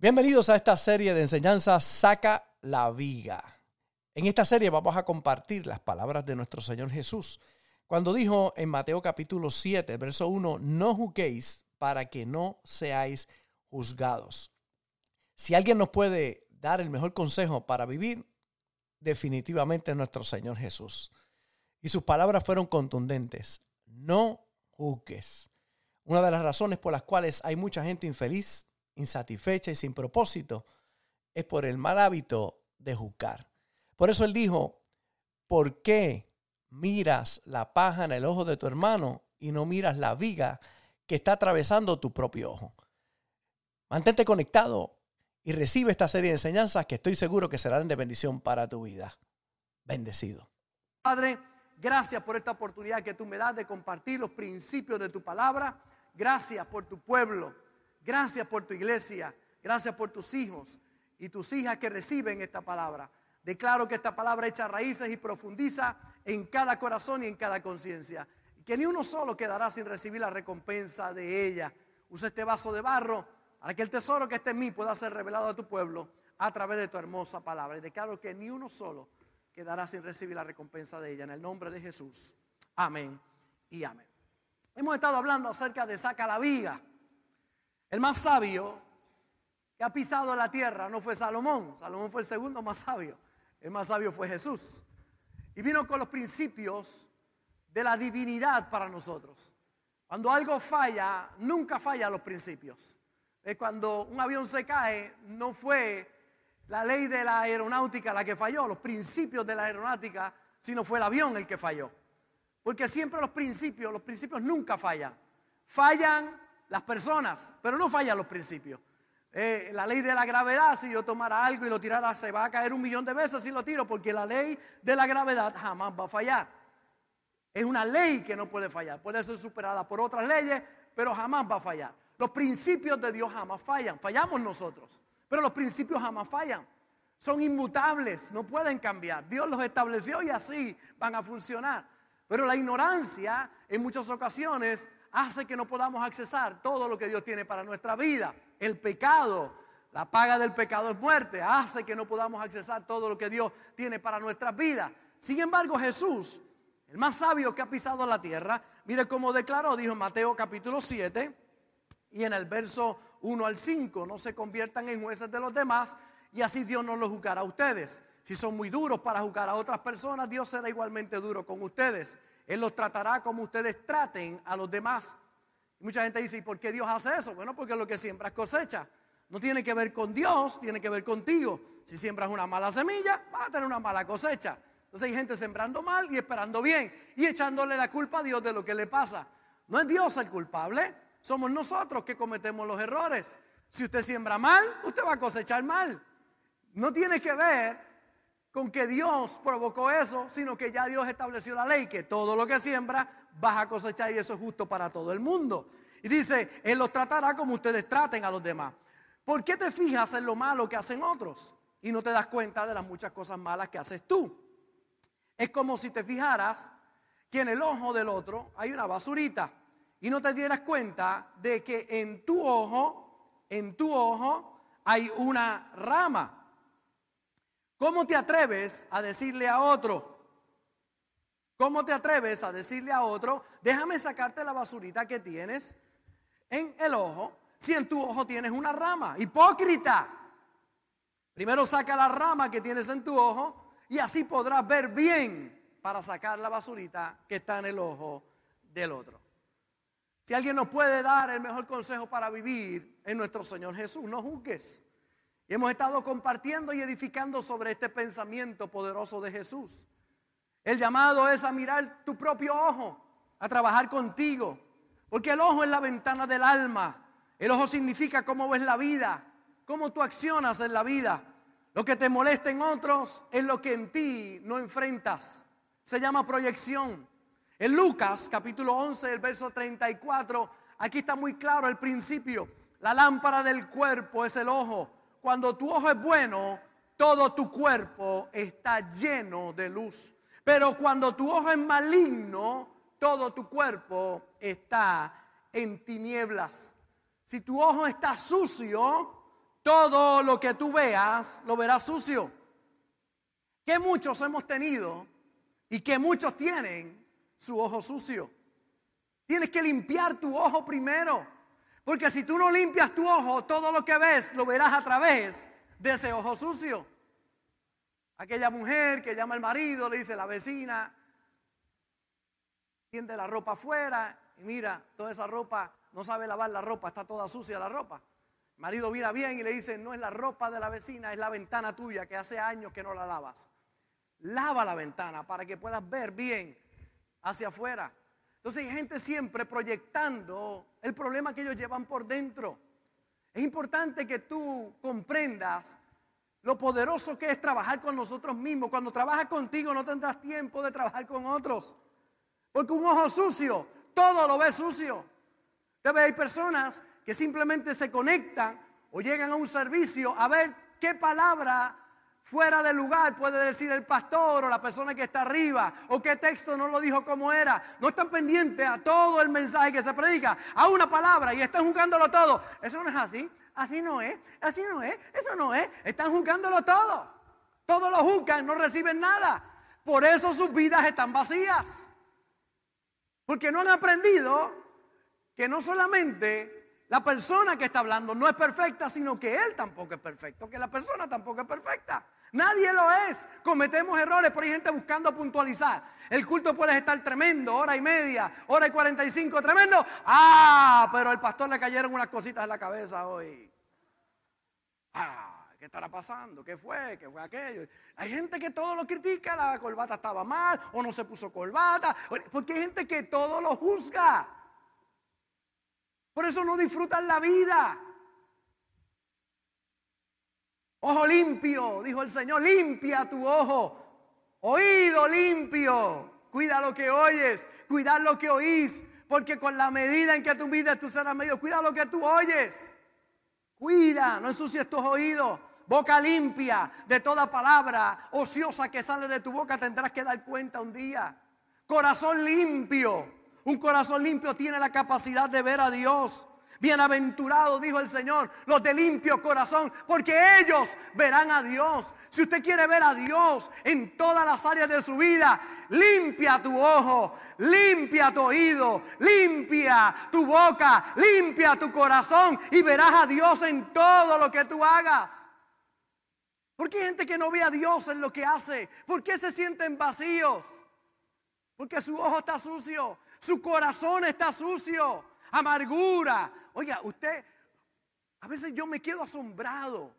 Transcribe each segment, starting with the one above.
Bienvenidos a esta serie de enseñanzas Saca la Viga. En esta serie vamos a compartir las palabras de nuestro Señor Jesús cuando dijo en Mateo capítulo 7, verso 1, no juzguéis para que no seáis juzgados. Si alguien nos puede dar el mejor consejo para vivir, definitivamente es nuestro Señor Jesús. Y sus palabras fueron contundentes. No juzgues. Una de las razones por las cuales hay mucha gente infeliz insatisfecha y sin propósito, es por el mal hábito de juzgar. Por eso él dijo, ¿por qué miras la paja en el ojo de tu hermano y no miras la viga que está atravesando tu propio ojo? Mantente conectado y recibe esta serie de enseñanzas que estoy seguro que serán de bendición para tu vida. Bendecido. Padre, gracias por esta oportunidad que tú me das de compartir los principios de tu palabra. Gracias por tu pueblo. Gracias por tu iglesia. Gracias por tus hijos y tus hijas que reciben esta palabra. Declaro que esta palabra echa raíces y profundiza en cada corazón y en cada conciencia. Que ni uno solo quedará sin recibir la recompensa de ella. Usa este vaso de barro para que el tesoro que esté en mí pueda ser revelado a tu pueblo a través de tu hermosa palabra. Y declaro que ni uno solo quedará sin recibir la recompensa de ella. En el nombre de Jesús. Amén y amén. Hemos estado hablando acerca de saca la viga. El más sabio que ha pisado la tierra no fue Salomón. Salomón fue el segundo más sabio. El más sabio fue Jesús. Y vino con los principios de la divinidad para nosotros. Cuando algo falla, nunca falla los principios. Cuando un avión se cae, no fue la ley de la aeronáutica la que falló, los principios de la aeronáutica, sino fue el avión el que falló. Porque siempre los principios, los principios nunca fallan. Fallan las personas, pero no fallan los principios. Eh, la ley de la gravedad, si yo tomara algo y lo tirara, se va a caer un millón de veces si lo tiro, porque la ley de la gravedad jamás va a fallar. Es una ley que no puede fallar, puede ser superada por otras leyes, pero jamás va a fallar. Los principios de Dios jamás fallan, fallamos nosotros, pero los principios jamás fallan. Son inmutables, no pueden cambiar. Dios los estableció y así van a funcionar. Pero la ignorancia en muchas ocasiones hace que no podamos accesar todo lo que Dios tiene para nuestra vida. El pecado, la paga del pecado es muerte, hace que no podamos accesar todo lo que Dios tiene para nuestra vida. Sin embargo, Jesús, el más sabio que ha pisado la tierra, mire cómo declaró, dijo en Mateo capítulo 7 y en el verso 1 al 5, no se conviertan en jueces de los demás y así Dios no los juzgará a ustedes. Si son muy duros para juzgar a otras personas, Dios será igualmente duro con ustedes. Él los tratará como ustedes traten a los demás. mucha gente dice, ¿y por qué Dios hace eso? Bueno, porque lo que siembras cosecha. No tiene que ver con Dios, tiene que ver contigo. Si siembras una mala semilla, vas a tener una mala cosecha. Entonces hay gente sembrando mal y esperando bien y echándole la culpa a Dios de lo que le pasa. No es Dios el culpable, somos nosotros que cometemos los errores. Si usted siembra mal, usted va a cosechar mal. No tiene que ver con que Dios provocó eso, sino que ya Dios estableció la ley, que todo lo que siembra vas a cosechar y eso es justo para todo el mundo. Y dice, Él los tratará como ustedes traten a los demás. ¿Por qué te fijas en lo malo que hacen otros y no te das cuenta de las muchas cosas malas que haces tú? Es como si te fijaras que en el ojo del otro hay una basurita y no te dieras cuenta de que en tu ojo, en tu ojo hay una rama. ¿Cómo te atreves a decirle a otro? ¿Cómo te atreves a decirle a otro, déjame sacarte la basurita que tienes en el ojo, si en tu ojo tienes una rama? Hipócrita. Primero saca la rama que tienes en tu ojo y así podrás ver bien para sacar la basurita que está en el ojo del otro. Si alguien nos puede dar el mejor consejo para vivir en nuestro Señor Jesús, no juzgues. Y hemos estado compartiendo y edificando sobre este pensamiento poderoso de Jesús. El llamado es a mirar tu propio ojo, a trabajar contigo. Porque el ojo es la ventana del alma. El ojo significa cómo ves la vida, cómo tú accionas en la vida. Lo que te molesta en otros es lo que en ti no enfrentas. Se llama proyección. En Lucas capítulo 11, el verso 34, aquí está muy claro el principio. La lámpara del cuerpo es el ojo cuando tu ojo es bueno, todo tu cuerpo está lleno de luz. Pero cuando tu ojo es maligno, todo tu cuerpo está en tinieblas. Si tu ojo está sucio, todo lo que tú veas lo verás sucio. Que muchos hemos tenido y que muchos tienen su ojo sucio. Tienes que limpiar tu ojo primero. Porque si tú no limpias tu ojo, todo lo que ves lo verás a través de ese ojo sucio. Aquella mujer que llama al marido, le dice la vecina, tiende la ropa afuera y mira, toda esa ropa, no sabe lavar la ropa, está toda sucia la ropa. El marido mira bien y le dice, no es la ropa de la vecina, es la ventana tuya que hace años que no la lavas. Lava la ventana para que puedas ver bien hacia afuera. Entonces hay gente siempre proyectando el problema que ellos llevan por dentro. Es importante que tú comprendas lo poderoso que es trabajar con nosotros mismos. Cuando trabajas contigo no tendrás tiempo de trabajar con otros. Porque un ojo sucio, todo lo ve sucio. Debe hay personas que simplemente se conectan o llegan a un servicio a ver qué palabra fuera de lugar puede decir el pastor o la persona que está arriba o qué texto no lo dijo como era. No están pendientes a todo el mensaje que se predica, a una palabra y están jugándolo todo. Eso no es así, así no es, así no es, eso no es. Están jugándolo todo. Todos lo juzgan, no reciben nada. Por eso sus vidas están vacías. Porque no han aprendido que no solamente la persona que está hablando no es perfecta, sino que él tampoco es perfecto, que la persona tampoco es perfecta. Nadie lo es. Cometemos errores, pero hay gente buscando puntualizar. El culto puede estar tremendo, hora y media, hora y cuarenta y cinco, tremendo. Ah, pero al pastor le cayeron unas cositas en la cabeza hoy. Ah, ¿qué estará pasando? ¿Qué fue? ¿Qué fue aquello? Hay gente que todo lo critica, la corbata estaba mal o no se puso corbata, porque hay gente que todo lo juzga. Por eso no disfrutan la vida. Ojo limpio, dijo el Señor, limpia tu ojo. Oído limpio, cuida lo que oyes, cuida lo que oís, porque con la medida en que tú mides tú serás medio. Cuida lo que tú oyes. Cuida, no ensucies tus oídos. Boca limpia de toda palabra ociosa que sale de tu boca tendrás que dar cuenta un día. Corazón limpio. Un corazón limpio tiene la capacidad de ver a Dios. Bienaventurado, dijo el Señor, los de limpio corazón, porque ellos verán a Dios. Si usted quiere ver a Dios en todas las áreas de su vida, limpia tu ojo, limpia tu oído, limpia tu boca, limpia tu corazón y verás a Dios en todo lo que tú hagas. ¿Por qué hay gente que no ve a Dios en lo que hace? ¿Por qué se sienten vacíos? Porque su ojo está sucio, su corazón está sucio, amargura, Oiga, usted, a veces yo me quedo asombrado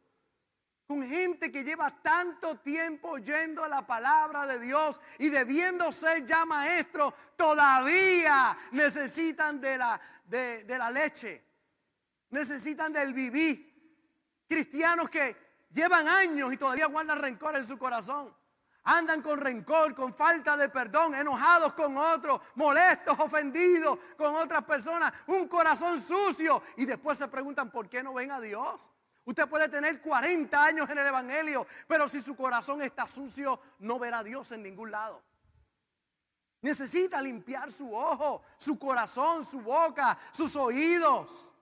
con gente que lleva tanto tiempo oyendo la palabra de Dios y debiendo ser ya maestro, todavía necesitan de la, de, de la leche, necesitan del vivir. Cristianos que llevan años y todavía guardan rencor en su corazón. Andan con rencor, con falta de perdón, enojados con otros, molestos, ofendidos con otras personas, un corazón sucio. Y después se preguntan por qué no ven a Dios. Usted puede tener 40 años en el Evangelio, pero si su corazón está sucio, no verá a Dios en ningún lado. Necesita limpiar su ojo, su corazón, su boca, sus oídos.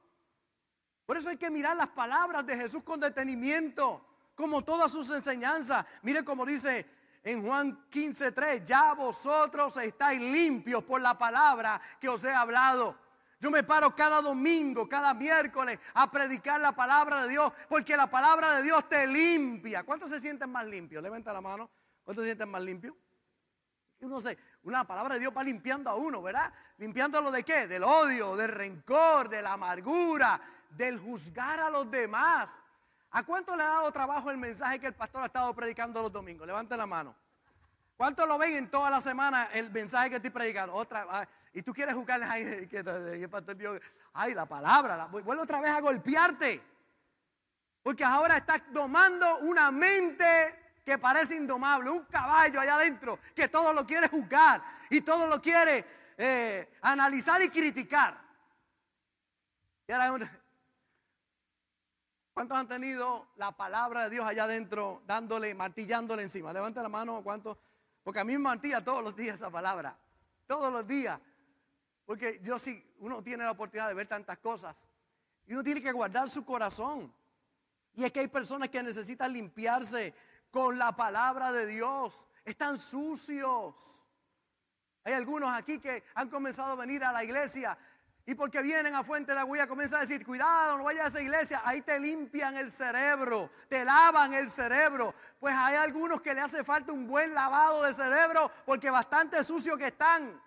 Por eso hay que mirar las palabras de Jesús con detenimiento, como todas sus enseñanzas. Mire como dice en Juan 15:3, ya vosotros estáis limpios por la palabra que os he hablado. Yo me paro cada domingo, cada miércoles a predicar la palabra de Dios, porque la palabra de Dios te limpia. ¿Cuántos se sienten más limpios? Levanta la mano. ¿Cuántos se sienten más limpios? No sé, una palabra de Dios va limpiando a uno, ¿verdad? Limpiándolo de qué? Del odio, del rencor, de la amargura, del juzgar a los demás. ¿A cuánto le ha dado trabajo el mensaje que el pastor ha estado predicando los domingos? Levanten la mano. ¿Cuánto lo ven en toda la semana el mensaje que estoy predicando? Otra, y tú quieres jugar, ay, que, pastor ay, la palabra, vuelve otra vez a golpearte. Porque ahora estás domando una mente que parece indomable, un caballo allá adentro que todo lo quiere juzgar y todo lo quiere eh, analizar y criticar. Y ahora, ¿Cuántos han tenido la palabra de Dios allá adentro, dándole, martillándole encima? Levanta la mano, ¿cuántos? Porque a mí me martilla todos los días esa palabra. Todos los días. Porque yo sí, uno tiene la oportunidad de ver tantas cosas. Y uno tiene que guardar su corazón. Y es que hay personas que necesitan limpiarse con la palabra de Dios. Están sucios. Hay algunos aquí que han comenzado a venir a la iglesia y porque vienen a Fuente de Agüilla comienzan a decir, cuidado, no vayas a esa iglesia. Ahí te limpian el cerebro, te lavan el cerebro. Pues hay algunos que le hace falta un buen lavado de cerebro porque bastante sucio que están.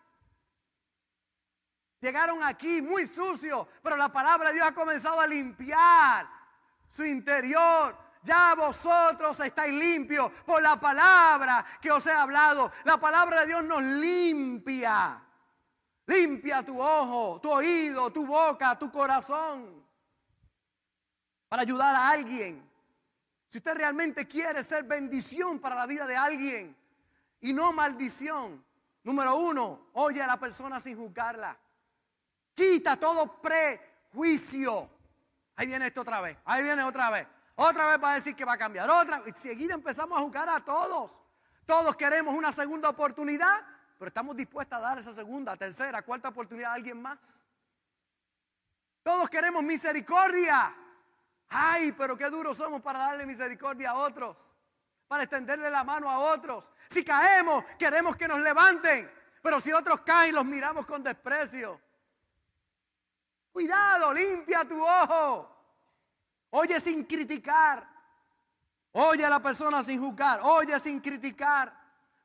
Llegaron aquí muy sucios, pero la palabra de Dios ha comenzado a limpiar su interior. Ya vosotros estáis limpios por la palabra que os he hablado. La palabra de Dios nos limpia. Limpia tu ojo, tu oído, tu boca, tu corazón. Para ayudar a alguien. Si usted realmente quiere ser bendición para la vida de alguien y no maldición, número uno, oye a la persona sin juzgarla. Quita todo prejuicio. Ahí viene esto otra vez. Ahí viene otra vez. Otra vez va a decir que va a cambiar. Otra vez. Seguida empezamos a juzgar a todos. Todos queremos una segunda oportunidad pero estamos dispuestos a dar esa segunda, tercera, cuarta oportunidad a alguien más. Todos queremos misericordia. Ay, pero qué duros somos para darle misericordia a otros, para extenderle la mano a otros. Si caemos, queremos que nos levanten, pero si otros caen, los miramos con desprecio. Cuidado, limpia tu ojo. Oye sin criticar. Oye a la persona sin juzgar. Oye sin criticar.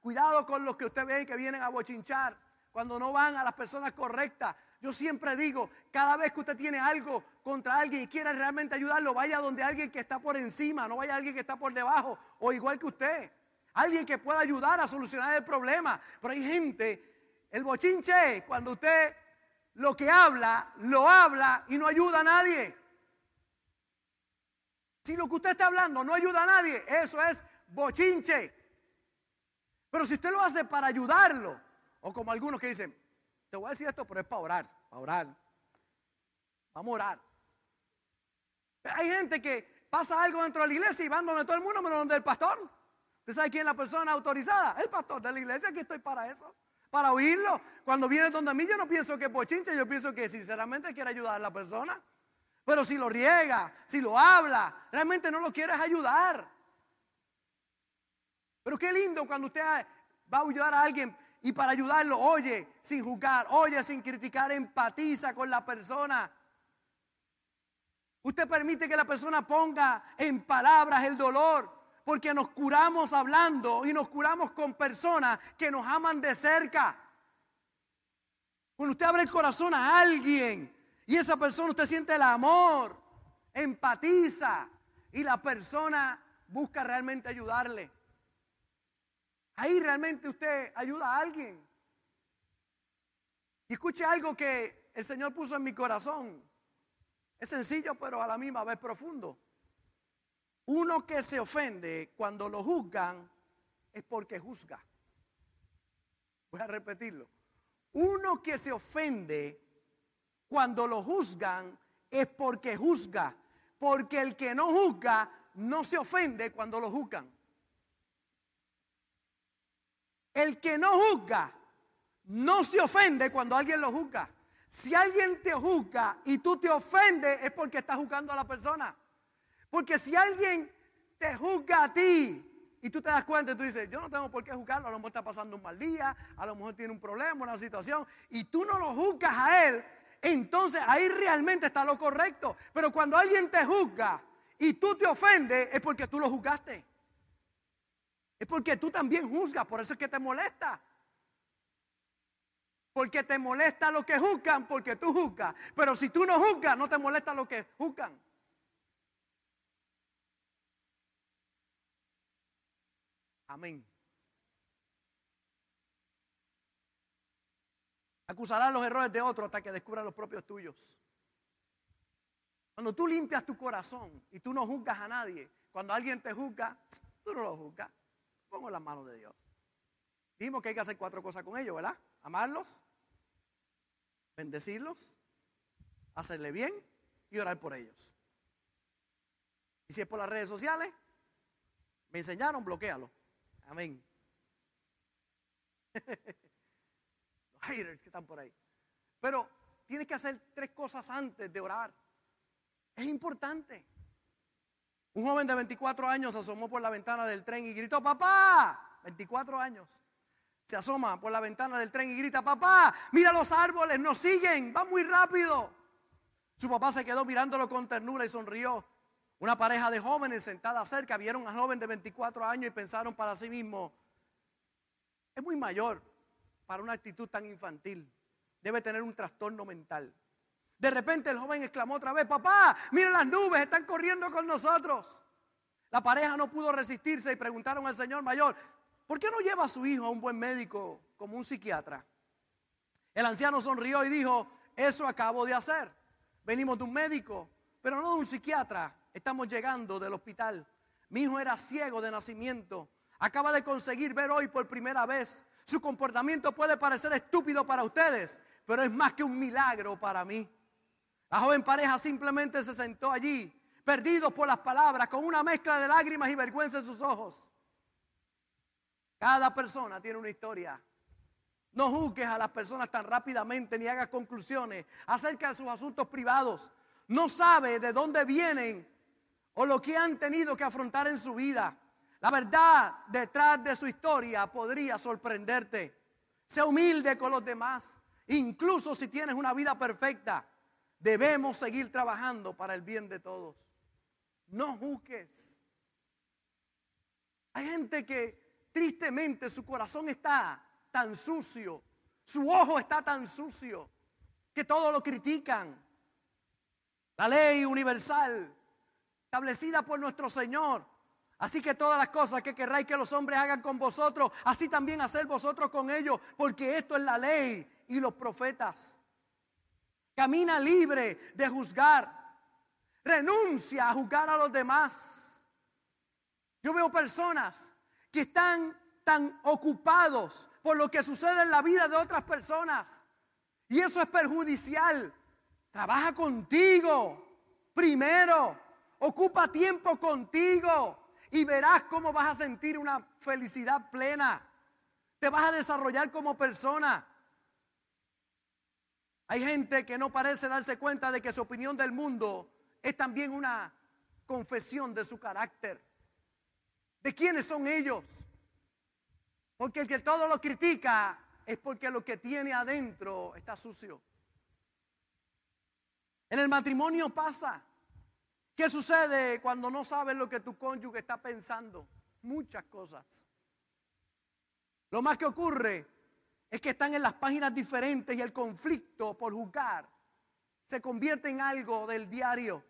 Cuidado con los que usted ve que vienen a bochinchar cuando no van a las personas correctas. Yo siempre digo, cada vez que usted tiene algo contra alguien y quiere realmente ayudarlo, vaya donde alguien que está por encima, no vaya alguien que está por debajo o igual que usted. Alguien que pueda ayudar a solucionar el problema. Pero hay gente, el bochinche cuando usted lo que habla, lo habla y no ayuda a nadie. Si lo que usted está hablando no ayuda a nadie, eso es bochinche. Pero si usted lo hace para ayudarlo, o como algunos que dicen, te voy a decir esto, pero es para orar, para orar. Vamos a orar. Hay gente que pasa algo dentro de la iglesia y van donde todo el mundo, menos donde el pastor. ¿Usted sabe quién es la persona autorizada? El pastor de la iglesia, aquí estoy para eso, para oírlo. Cuando viene donde a mí, yo no pienso que es bochinche, yo pienso que sinceramente quiere ayudar a la persona. Pero si lo riega, si lo habla, realmente no lo quieres ayudar. Pero qué lindo cuando usted va a ayudar a alguien y para ayudarlo, oye sin juzgar, oye sin criticar, empatiza con la persona. Usted permite que la persona ponga en palabras el dolor, porque nos curamos hablando y nos curamos con personas que nos aman de cerca. Cuando usted abre el corazón a alguien y esa persona usted siente el amor, empatiza y la persona busca realmente ayudarle. Ahí realmente usted ayuda a alguien. Y escuche algo que el Señor puso en mi corazón. Es sencillo, pero a la misma vez profundo. Uno que se ofende cuando lo juzgan es porque juzga. Voy a repetirlo. Uno que se ofende cuando lo juzgan es porque juzga. Porque el que no juzga no se ofende cuando lo juzgan. El que no juzga no se ofende cuando alguien lo juzga. Si alguien te juzga y tú te ofendes es porque estás juzgando a la persona. Porque si alguien te juzga a ti y tú te das cuenta y tú dices, yo no tengo por qué juzgarlo, a lo mejor está pasando un mal día, a lo mejor tiene un problema, una situación, y tú no lo juzgas a él, entonces ahí realmente está lo correcto. Pero cuando alguien te juzga y tú te ofendes es porque tú lo juzgaste. Es porque tú también juzgas, por eso es que te molesta. Porque te molesta lo que juzgan, porque tú juzgas. Pero si tú no juzgas, no te molesta lo que juzgan. Amén. Acusarás los errores de otro hasta que descubran los propios tuyos. Cuando tú limpias tu corazón y tú no juzgas a nadie, cuando alguien te juzga, tú no lo juzgas pongo las manos de Dios. Dijimos que hay que hacer cuatro cosas con ellos, ¿verdad? Amarlos, bendecirlos, hacerle bien y orar por ellos. Y si es por las redes sociales, me enseñaron, bloquealo. Amén. Los haters que están por ahí. Pero tienes que hacer tres cosas antes de orar. Es importante. Un joven de 24 años se asomó por la ventana del tren y gritó, papá, 24 años. Se asoma por la ventana del tren y grita, papá, mira los árboles, nos siguen, van muy rápido. Su papá se quedó mirándolo con ternura y sonrió. Una pareja de jóvenes sentada cerca vieron al joven de 24 años y pensaron para sí mismo, es muy mayor para una actitud tan infantil. Debe tener un trastorno mental. De repente el joven exclamó otra vez, papá, miren las nubes, están corriendo con nosotros. La pareja no pudo resistirse y preguntaron al señor mayor, ¿por qué no lleva a su hijo a un buen médico como un psiquiatra? El anciano sonrió y dijo, eso acabo de hacer. Venimos de un médico, pero no de un psiquiatra. Estamos llegando del hospital. Mi hijo era ciego de nacimiento. Acaba de conseguir ver hoy por primera vez. Su comportamiento puede parecer estúpido para ustedes, pero es más que un milagro para mí. La joven pareja simplemente se sentó allí, perdidos por las palabras, con una mezcla de lágrimas y vergüenza en sus ojos. Cada persona tiene una historia. No juzgues a las personas tan rápidamente ni hagas conclusiones acerca de sus asuntos privados. No sabe de dónde vienen o lo que han tenido que afrontar en su vida. La verdad detrás de su historia podría sorprenderte. Sea humilde con los demás. Incluso si tienes una vida perfecta, debemos seguir trabajando para el bien de todos. No juzgues. Hay gente que tristemente su corazón está tan sucio, su ojo está tan sucio, que todo lo critican. La ley universal establecida por nuestro Señor. Así que todas las cosas que querráis que los hombres hagan con vosotros, así también hacer vosotros con ellos, porque esto es la ley y los profetas. Camina libre de juzgar. Renuncia a juzgar a los demás. Yo veo personas que están tan ocupados por lo que sucede en la vida de otras personas. Y eso es perjudicial. Trabaja contigo primero. Ocupa tiempo contigo y verás cómo vas a sentir una felicidad plena. Te vas a desarrollar como persona. Hay gente que no parece darse cuenta de que su opinión del mundo es también una confesión de su carácter. ¿De quiénes son ellos? Porque el que todo lo critica es porque lo que tiene adentro está sucio. En el matrimonio pasa. ¿Qué sucede cuando no sabes lo que tu cónyuge está pensando? Muchas cosas. Lo más que ocurre es que están en las páginas diferentes y el conflicto por juzgar se convierte en algo del diario.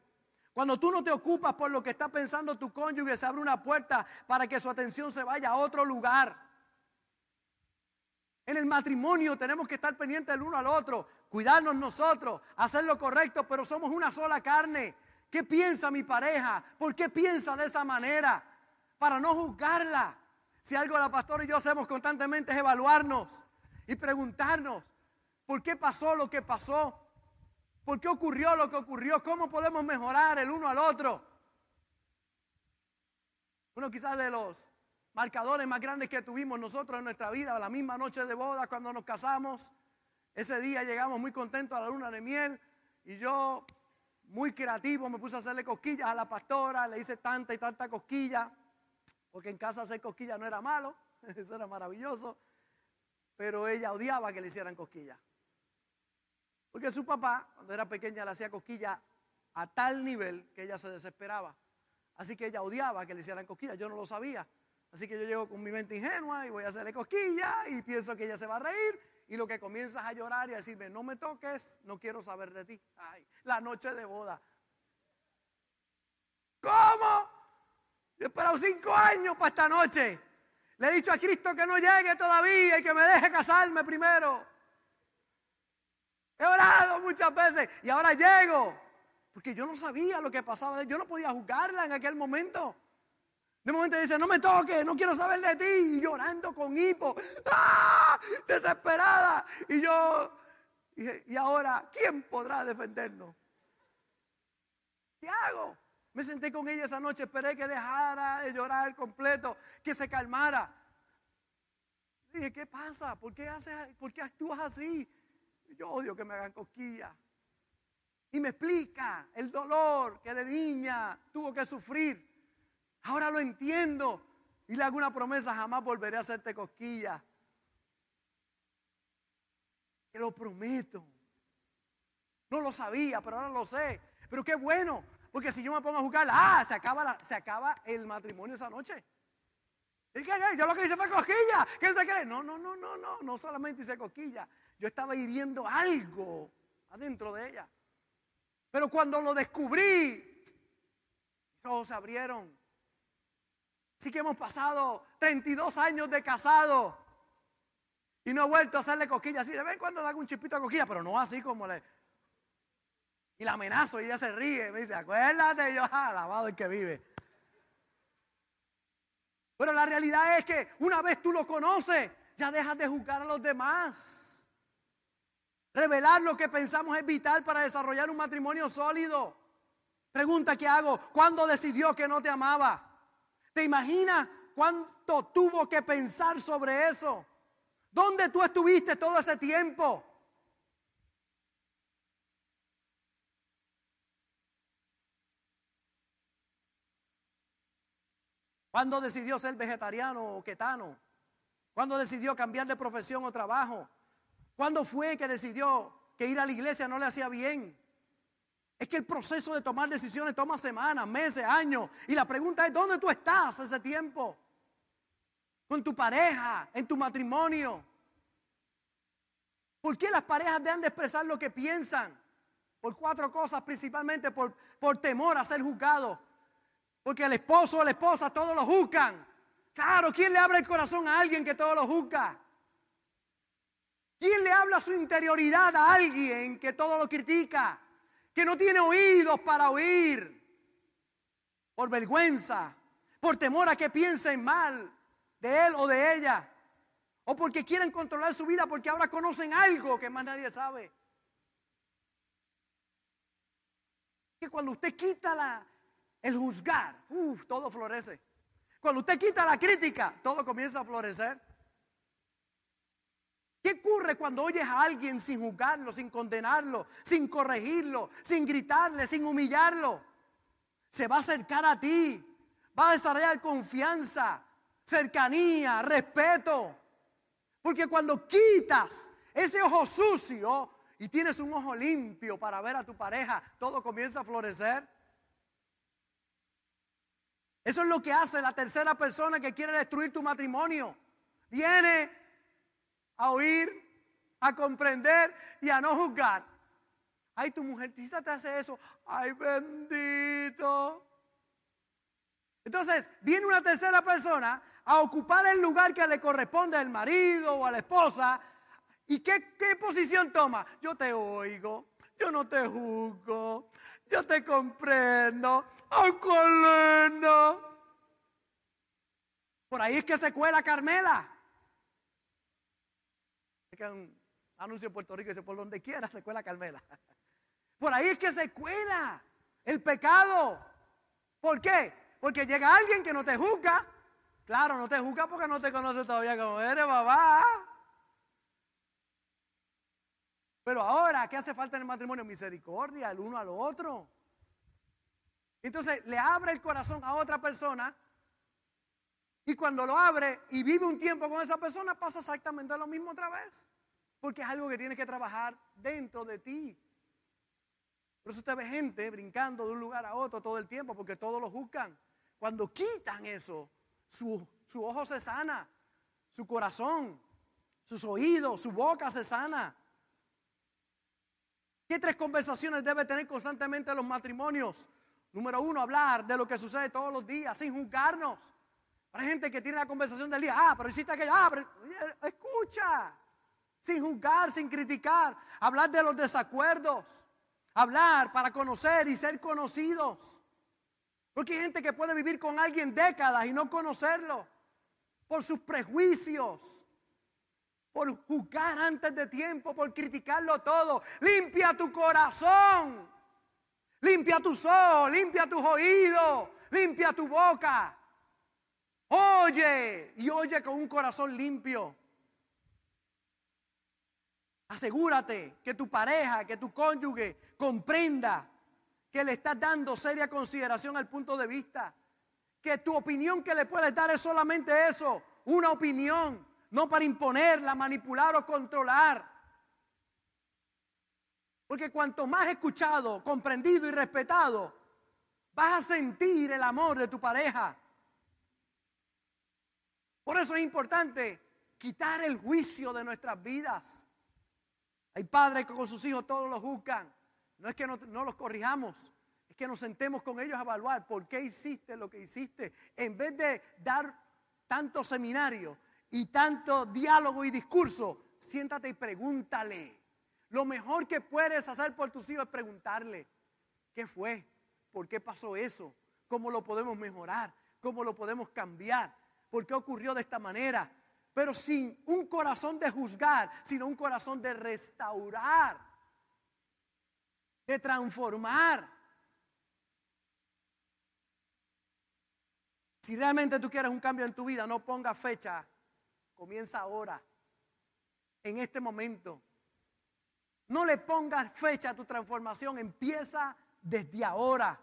Cuando tú no te ocupas por lo que está pensando tu cónyuge, se abre una puerta para que su atención se vaya a otro lugar. En el matrimonio tenemos que estar pendientes el uno al otro, cuidarnos nosotros, hacer lo correcto, pero somos una sola carne. ¿Qué piensa mi pareja? ¿Por qué piensa de esa manera? Para no juzgarla. Si algo la pastora y yo hacemos constantemente es evaluarnos y preguntarnos, ¿por qué pasó lo que pasó? ¿Por qué ocurrió lo que ocurrió? ¿Cómo podemos mejorar el uno al otro? Uno quizás de los marcadores más grandes que tuvimos nosotros en nuestra vida, la misma noche de boda cuando nos casamos, ese día llegamos muy contentos a la luna de miel y yo muy creativo, me puse a hacerle cosquillas a la pastora, le hice tanta y tanta cosquilla, porque en casa hacer cosquillas no era malo, eso era maravilloso, pero ella odiaba que le hicieran cosquillas. Porque su papá, cuando era pequeña, le hacía cosquillas a tal nivel que ella se desesperaba. Así que ella odiaba que le hicieran cosquillas, yo no lo sabía. Así que yo llego con mi mente ingenua y voy a hacerle cosquillas y pienso que ella se va a reír y lo que comienzas a llorar y a decirme, no me toques, no quiero saber de ti. Ay, la noche de boda. ¿Cómo? Yo he esperado cinco años para esta noche. Le he dicho a Cristo que no llegue todavía y que me deje casarme primero. He orado muchas veces y ahora llego. Porque yo no sabía lo que pasaba. Yo no podía juzgarla en aquel momento. De momento dice, no me toques, no quiero saber de ti. Y llorando con hipo, ¡Ah! desesperada. Y yo dije, ¿y ahora quién podrá defendernos? ¿Qué hago? Me senté con ella esa noche, esperé que dejara de llorar completo, que se calmara. dije, ¿qué pasa? ¿Por qué, haces, ¿Por qué actúas así? Yo odio que me hagan cosquillas. Y me explica el dolor que de niña tuvo que sufrir Ahora lo entiendo. Y le hago una promesa, jamás volveré a hacerte cosquillas. Te lo prometo. No lo sabía, pero ahora lo sé. Pero qué bueno, porque si yo me pongo a jugar, ah, se acaba, se acaba el matrimonio esa noche. ¿Y qué, Yo lo que hice fue cosquilla. ¿Qué usted cree? No, no, no, no, no, no solamente hice cosquilla. Yo estaba hiriendo algo adentro de ella. Pero cuando lo descubrí, mis ojos se abrieron. Así que hemos pasado 32 años de casado. Y no he vuelto a hacerle cosquilla así. De vez en cuando le hago un chipito de cosquilla, pero no así como le. Y la amenazo y ella se ríe. Me dice, acuérdate, yo, alabado el que vive. Pero la realidad es que una vez tú lo conoces, ya dejas de juzgar a los demás. Revelar lo que pensamos es vital para desarrollar un matrimonio sólido. Pregunta que hago, ¿cuándo decidió que no te amaba? ¿Te imaginas cuánto tuvo que pensar sobre eso? ¿Dónde tú estuviste todo ese tiempo? ¿Cuándo decidió ser vegetariano o ketano? ¿Cuándo decidió cambiar de profesión o trabajo? ¿Cuándo fue que decidió que ir a la iglesia no le hacía bien? Es que el proceso de tomar decisiones toma semanas, meses, años. Y la pregunta es, ¿dónde tú estás ese tiempo? Con tu pareja, en tu matrimonio. ¿Por qué las parejas deben de expresar lo que piensan? Por cuatro cosas, principalmente por, por temor a ser juzgados. Porque el esposo o la esposa todos lo juzgan. Claro, ¿quién le abre el corazón a alguien que todo lo juzga? ¿Quién le habla su interioridad a alguien que todo lo critica? Que no tiene oídos para oír. Por vergüenza, por temor a que piensen mal de él o de ella. O porque quieren controlar su vida porque ahora conocen algo que más nadie sabe. Que cuando usted quita la, el juzgar, uff, todo florece. Cuando usted quita la crítica, todo comienza a florecer. ¿Qué ocurre cuando oyes a alguien sin juzgarlo, sin condenarlo, sin corregirlo, sin gritarle, sin humillarlo? Se va a acercar a ti, va a desarrollar confianza, cercanía, respeto. Porque cuando quitas ese ojo sucio y tienes un ojo limpio para ver a tu pareja, todo comienza a florecer. Eso es lo que hace la tercera persona que quiere destruir tu matrimonio. Viene a oír, a comprender y a no juzgar. Ay, tu mujercita te hace eso. Ay, bendito. Entonces, viene una tercera persona a ocupar el lugar que le corresponde al marido o a la esposa. ¿Y qué, qué posición toma? Yo te oigo, yo no te juzgo, yo te comprendo. ¡Ay, qué Por ahí es que se cuela Carmela. Es que un anuncio en Puerto Rico dice, por donde quiera se cuela Carmela. Por ahí es que se cuela el pecado. ¿Por qué? Porque llega alguien que no te juzga. Claro, no te juzga porque no te conoce todavía como eres, papá. Pero ahora, ¿qué hace falta en el matrimonio? Misericordia el uno al otro. Entonces le abre el corazón a otra persona y cuando lo abre y vive un tiempo con esa persona pasa exactamente lo mismo otra vez. Porque es algo que tiene que trabajar dentro de ti. Por eso usted ve gente brincando de un lugar a otro todo el tiempo porque todos lo juzgan. Cuando quitan eso, su, su ojo se sana, su corazón, sus oídos, su boca se sana. ¿Qué tres conversaciones debe tener constantemente los matrimonios? Número uno, hablar de lo que sucede todos los días sin juzgarnos. Hay gente que tiene la conversación del día, ah, pero hiciste aquello, ah, pero escucha, sin juzgar, sin criticar, hablar de los desacuerdos, hablar para conocer y ser conocidos. Porque hay gente que puede vivir con alguien décadas y no conocerlo por sus prejuicios por juzgar antes de tiempo, por criticarlo todo. Limpia tu corazón, limpia tus ojos, limpia tus oídos, limpia tu boca. Oye y oye con un corazón limpio. Asegúrate que tu pareja, que tu cónyuge comprenda que le estás dando seria consideración al punto de vista que tu opinión que le puedes dar es solamente eso, una opinión, no para imponerla, manipular o controlar. Porque cuanto más escuchado, comprendido y respetado, vas a sentir el amor de tu pareja. Por eso es importante quitar el juicio de nuestras vidas. Hay padres que con sus hijos todos los juzgan. No es que no, los corrijamos, es que nos sentemos con ellos a evaluar por qué hiciste lo que hiciste. En vez de dar tanto seminario y tanto diálogo y discurso, siéntate y pregúntale. Lo mejor que puedes hacer por tus hijos es preguntarle, ¿qué fue? ¿Por qué pasó eso? ¿Cómo lo podemos mejorar? ¿Cómo lo podemos cambiar? ¿Por qué ocurrió de esta manera? Pero sin un corazón de juzgar, sino un corazón de restaurar, de transformar. Si realmente tú quieres un cambio en tu vida, no ponga fecha. Comienza ahora, en este momento. No le pongas fecha a tu transformación, empieza desde ahora.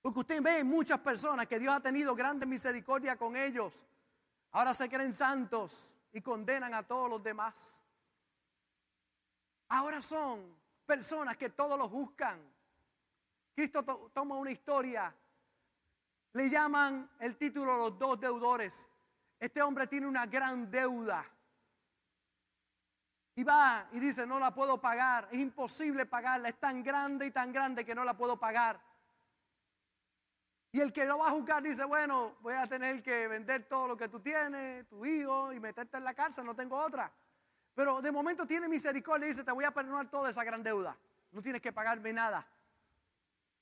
Porque usted ve muchas personas que Dios ha tenido grande misericordia con ellos. Ahora se creen santos y condenan a todos los demás. Ahora son personas que todos los buscan. Cristo toma una historia. Le llaman el título los dos deudores. Este hombre tiene una gran deuda. Y va y dice, no la puedo pagar, es imposible pagarla, es tan grande y tan grande que no la puedo pagar. Y el que lo va a juzgar dice, bueno, voy a tener que vender todo lo que tú tienes, tu hijo, y meterte en la cárcel, no tengo otra. Pero de momento tiene misericordia y dice, te voy a perdonar toda esa gran deuda. No tienes que pagarme nada.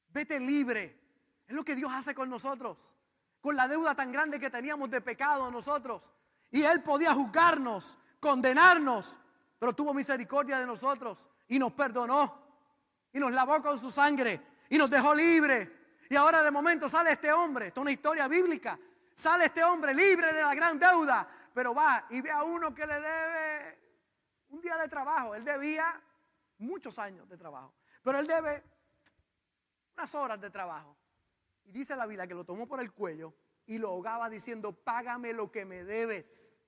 Vete libre. Es lo que Dios hace con nosotros. Con la deuda tan grande que teníamos de pecado nosotros. Y Él podía juzgarnos, condenarnos, pero tuvo misericordia de nosotros y nos perdonó. Y nos lavó con su sangre y nos dejó libre y ahora de momento sale este hombre, esto es una historia bíblica, sale este hombre libre de la gran deuda, pero va y ve a uno que le debe un día de trabajo. Él debía muchos años de trabajo, pero él debe unas horas de trabajo. Y dice la Biblia que lo tomó por el cuello y lo ahogaba diciendo, págame lo que me debes.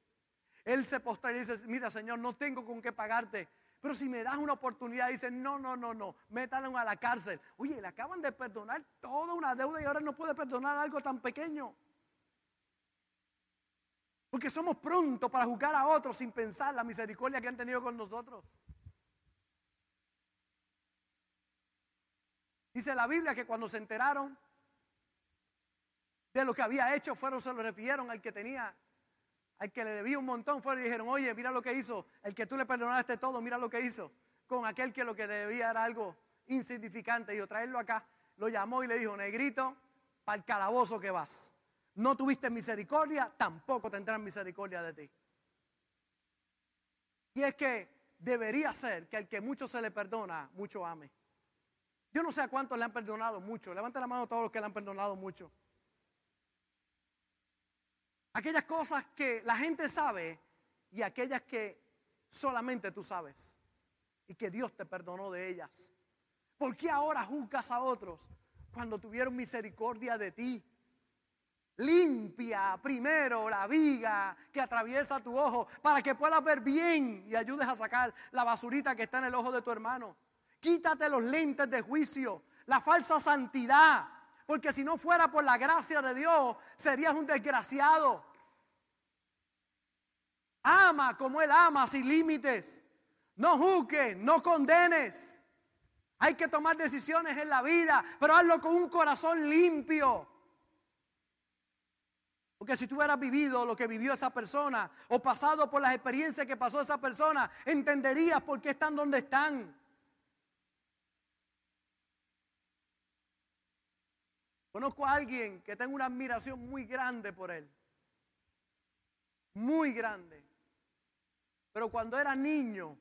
Él se postra y dice, mira Señor, no tengo con qué pagarte, pero si me das una oportunidad, dice, no, no, no, no, métanlo a la cárcel. Oye, le acaban de perdonar toda una deuda y ahora no puede perdonar algo tan pequeño. Porque somos prontos para juzgar a otros sin pensar la misericordia que han tenido con nosotros. Dice la Biblia que cuando se enteraron de lo que había hecho, fueron, se lo refirieron al que tenía al que le debía un montón, fueron y dijeron, oye, mira lo que hizo, el que tú le perdonaste todo, mira lo que hizo, con aquel que lo que le debía era algo insignificante. Y traerlo acá, lo llamó y le dijo, negrito, para el calabozo que vas. No tuviste misericordia, tampoco tendrán misericordia de ti. Y es que debería ser que al que mucho se le perdona, mucho ame. Yo no sé a cuántos le han perdonado mucho. Levante la mano a todos los que le han perdonado mucho. Aquellas cosas que la gente sabe y aquellas que solamente tú sabes. Y que Dios te perdonó de ellas. ¿Por qué ahora juzgas a otros cuando tuvieron misericordia de ti? Limpia primero la viga que atraviesa tu ojo para que puedas ver bien y ayudes a sacar la basurita que está en el ojo de tu hermano. Quítate los lentes de juicio, la falsa santidad, porque si no fuera por la gracia de Dios, serías un desgraciado. Ama como Él ama, sin límites. No juzgues, no condenes. Hay que tomar decisiones en la vida, pero hazlo con un corazón limpio. Porque si tú hubieras vivido lo que vivió esa persona o pasado por las experiencias que pasó esa persona, entenderías por qué están donde están. Conozco a alguien que tengo una admiración muy grande por él. Muy grande. Pero cuando era niño,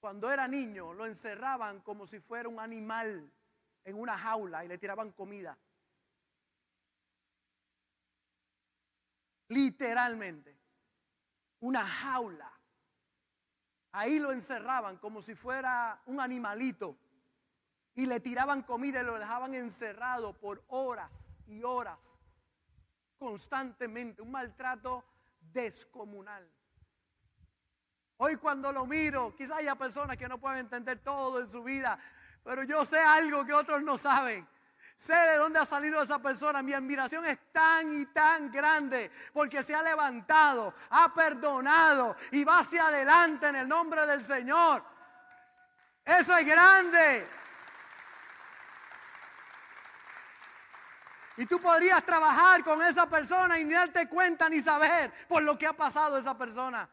cuando era niño, lo encerraban como si fuera un animal en una jaula y le tiraban comida. Literalmente. Una jaula. Ahí lo encerraban como si fuera un animalito y le tiraban comida y lo dejaban encerrado por horas y horas, constantemente, un maltrato descomunal. Hoy cuando lo miro, quizá haya personas que no pueden entender todo en su vida, pero yo sé algo que otros no saben. Sé de dónde ha salido esa persona. Mi admiración es tan y tan grande porque se ha levantado, ha perdonado y va hacia adelante en el nombre del Señor. Eso es grande. Y tú podrías trabajar con esa persona y ni darte cuenta ni saber por lo que ha pasado esa persona.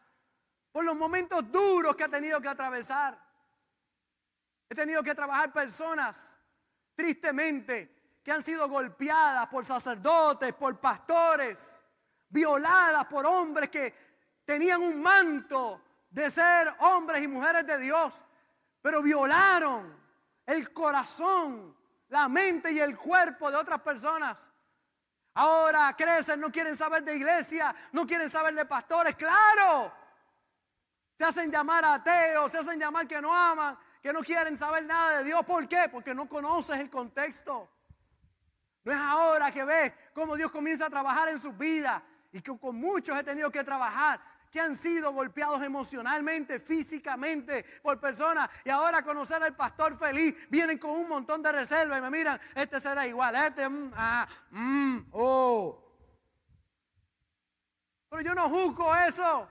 Por los momentos duros que ha tenido que atravesar. He tenido que trabajar personas, tristemente, que han sido golpeadas por sacerdotes, por pastores, violadas por hombres que tenían un manto de ser hombres y mujeres de Dios, pero violaron el corazón, la mente y el cuerpo de otras personas. Ahora crecen, no quieren saber de iglesia, no quieren saber de pastores, claro. Se hacen llamar ateos, se hacen llamar que no aman, que no quieren saber nada de Dios. ¿Por qué? Porque no conoces el contexto. No es ahora que ves cómo Dios comienza a trabajar en sus vidas y que con muchos he tenido que trabajar que han sido golpeados emocionalmente, físicamente por personas y ahora conocer al pastor feliz vienen con un montón de reservas y me miran, este será igual, este, mm, ah, mm, oh. Pero yo no juzgo eso.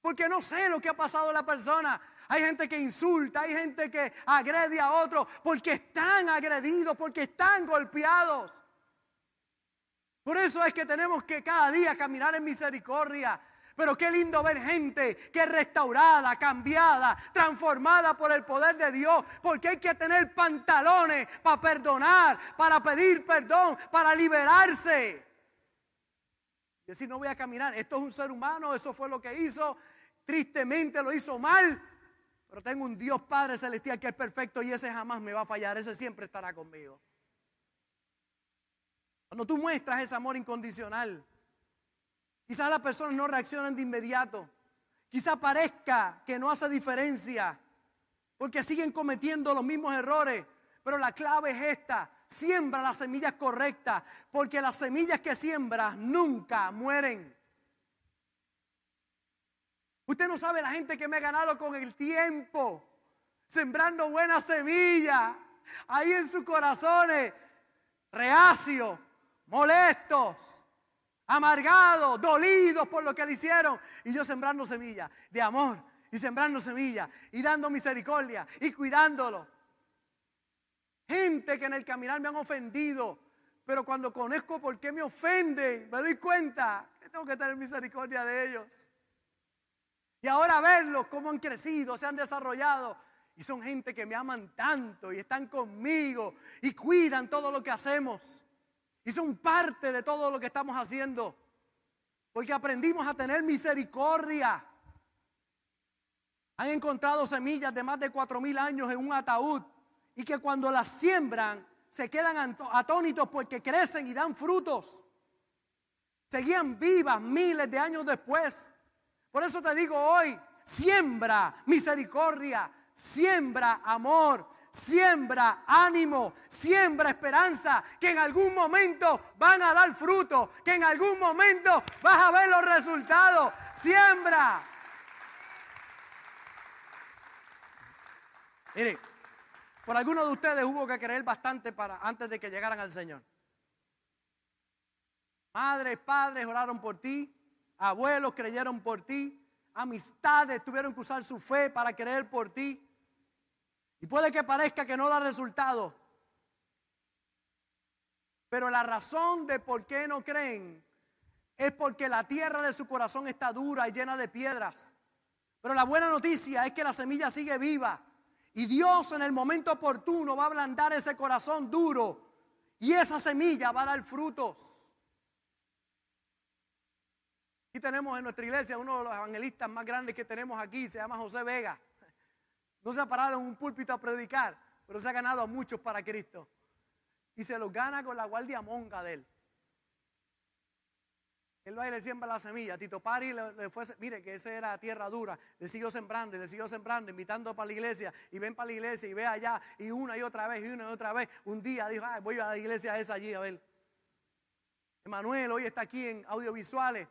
Porque no sé lo que ha pasado a la persona. Hay gente que insulta, hay gente que agrede a otro porque están agredidos, porque están golpeados. Por eso es que tenemos que cada día caminar en misericordia. Pero qué lindo ver gente que es restaurada, cambiada, transformada por el poder de Dios. Porque hay que tener pantalones para perdonar, para pedir perdón, para liberarse. Y decir, no voy a caminar. Esto es un ser humano, eso fue lo que hizo. Tristemente lo hizo mal. Pero tengo un Dios Padre Celestial que es perfecto y ese jamás me va a fallar, ese siempre estará conmigo. Cuando tú muestras ese amor incondicional, quizás las personas no reaccionan de inmediato. Quizás parezca que no hace diferencia porque siguen cometiendo los mismos errores. Pero la clave es esta, siembra las semillas correctas, porque las semillas que siembras nunca mueren. Usted no sabe la gente que me ha ganado con el tiempo, sembrando buenas semillas ahí en sus corazones, reacios, molestos, amargados, dolidos por lo que le hicieron. Y yo sembrando semillas de amor y sembrando semillas y dando misericordia y cuidándolo. Gente que en el caminar me han ofendido, pero cuando conozco por qué me ofenden, me doy cuenta que tengo que tener misericordia de ellos. Y ahora verlos cómo han crecido, se han desarrollado. Y son gente que me aman tanto y están conmigo y cuidan todo lo que hacemos. Y son parte de todo lo que estamos haciendo. Porque aprendimos a tener misericordia. Han encontrado semillas de más de cuatro mil años en un ataúd. Y que cuando las siembran se quedan atónitos porque crecen y dan frutos. Seguían vivas miles de años después. Por eso te digo hoy, siembra misericordia, siembra amor, siembra ánimo, siembra esperanza, que en algún momento van a dar fruto, que en algún momento vas a ver los resultados. Siembra. Mire, por algunos de ustedes hubo que creer bastante para antes de que llegaran al Señor. Madres, padres oraron por ti, abuelos creyeron por ti, amistades tuvieron que usar su fe para creer por ti. Y puede que parezca que no da resultado. Pero la razón de por qué no creen es porque la tierra de su corazón está dura y llena de piedras. Pero la buena noticia es que la semilla sigue viva. Y Dios en el momento oportuno va a ablandar ese corazón duro. Y esa semilla va a dar frutos. Aquí tenemos en nuestra iglesia uno de los evangelistas más grandes que tenemos aquí, se llama José Vega. No se ha parado en un púlpito a predicar, pero se ha ganado a muchos para Cristo. Y se los gana con la guardia monga de él. Él va y le siembra la semilla. Tito Pari le, fue, mire que esa era tierra dura. Le siguió sembrando y le siguió sembrando, invitando para la iglesia. Y ven para la iglesia y ve allá. Y una y otra vez y una y otra vez. Un día dijo, voy a la iglesia esa allí a ver. Emanuel hoy está aquí en audiovisuales.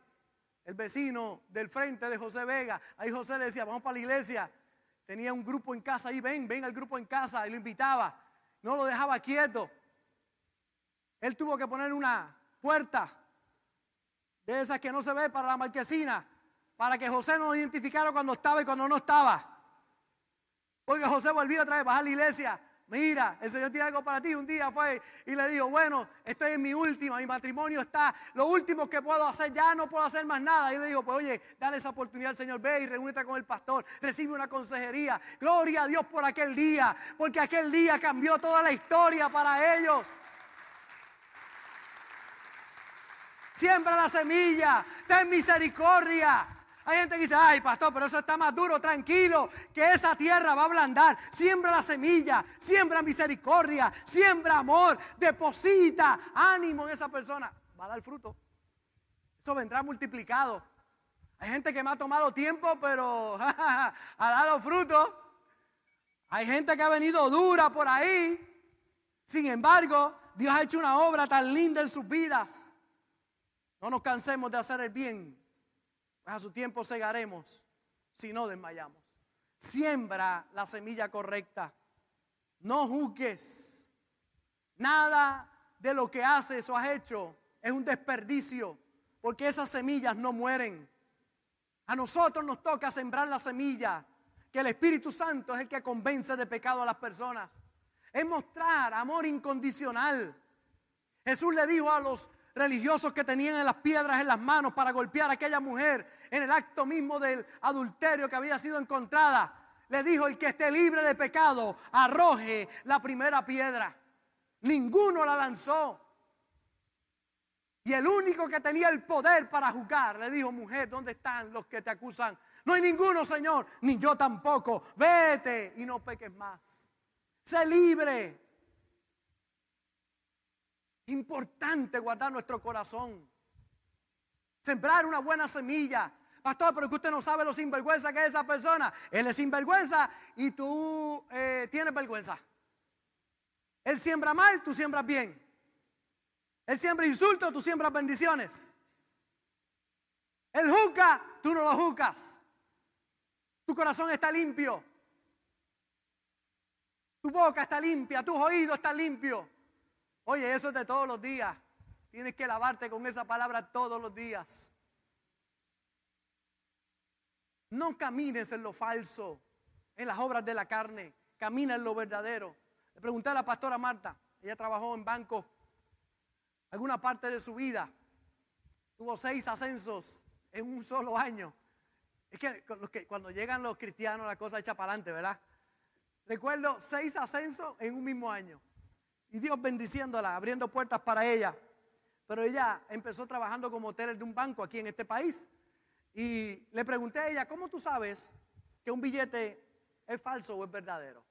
El vecino del frente de José Vega. Ahí José le decía, vamos para la iglesia. Tenía un grupo en casa ahí, ven, ven al grupo en casa. Y lo invitaba. No lo dejaba quieto. Él tuvo que poner una puerta de esas que no se ve para la marquesina, para que José no identificara cuando estaba y cuando no estaba. Porque José volvió otra vez, bajar a la iglesia. Mira, el Señor tiene algo para ti. Un día fue y le dijo, bueno, estoy en mi última, mi matrimonio está, lo último que puedo hacer, ya no puedo hacer más nada. Y le digo, pues oye, dale esa oportunidad al Señor, ve y reúnete con el pastor, recibe una consejería. Gloria a Dios por aquel día, porque aquel día cambió toda la historia para ellos. Siembra la semilla, ten misericordia. Hay gente que dice, ay pastor, pero eso está más duro, tranquilo, que esa tierra va a ablandar. Siembra la semilla, siembra misericordia, siembra amor, deposita ánimo en esa persona. Va a dar fruto. Eso vendrá multiplicado. Hay gente que me ha tomado tiempo, pero ha dado fruto. Hay gente que ha venido dura por ahí. Sin embargo, Dios ha hecho una obra tan linda en sus vidas. No nos cansemos de hacer el bien, pues a su tiempo segaremos si no desmayamos. Siembra la semilla correcta. No juzgues. Nada de lo que haces o has hecho es un desperdicio, porque esas semillas no mueren. A nosotros nos toca sembrar la semilla, que el Espíritu Santo es el que convence de pecado a las personas. Es mostrar amor incondicional. Jesús le dijo a los religiosos que tenían las piedras en las manos para golpear a aquella mujer en el acto mismo del adulterio que había sido encontrada. Le dijo, el que esté libre de pecado, arroje la primera piedra. Ninguno la lanzó. Y el único que tenía el poder para juzgar le dijo, mujer, ¿dónde están los que te acusan? No hay ninguno, Señor, ni yo tampoco. Vete y no peques más. Sé libre. Importante guardar nuestro corazón. Sembrar una buena semilla. Pastor, pero que usted no sabe lo sinvergüenza que es esa persona. Él es sinvergüenza y tú eh, tienes vergüenza. Él siembra mal, tú siembras bien. Él siembra insultos, tú siembras bendiciones. Él juzga, tú no lo juzgas. Tu corazón está limpio. Tu boca está limpia, tus oídos están limpios. Oye, eso es de todos los días. Tienes que lavarte con esa palabra todos los días. No camines en lo falso, en las obras de la carne. Camina en lo verdadero. Le pregunté a la pastora Marta. Ella trabajó en banco alguna parte de su vida. Tuvo seis ascensos en un solo año. Es que, cuando llegan los cristianos la cosa echa para adelante, ¿verdad? Recuerdo seis ascensos en un mismo año. Y Dios bendiciéndola, abriendo puertas para ella. Pero ella empezó trabajando como hotel de un banco aquí en este país. Y le pregunté a ella, ¿cómo tú sabes que un billete es falso o es verdadero?